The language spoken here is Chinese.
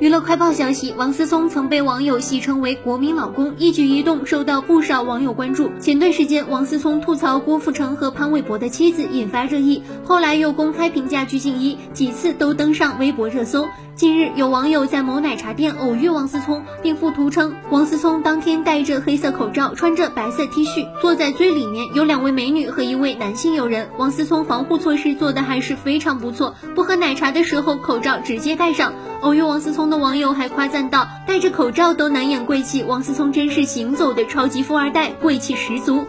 娱乐快报消息，王思聪曾被网友戏称为“国民老公”，一举一动受到不少网友关注。前段时间，王思聪吐槽郭富城和潘玮柏的妻子，引发热议，后来又公开评价鞠婧祎，几次都登上微博热搜。近日，有网友在某奶茶店偶遇王思聪，并附图称，王思聪当天戴着黑色口罩，穿着白色 T 恤，坐在最里面，有两位美女和一位男性友人。王思聪防护措施做的还是非常不错，不喝奶茶的时候口罩直接戴上。偶遇王思聪的网友还夸赞道：“戴着口罩都难掩贵气，王思聪真是行走的超级富二代，贵气十足。”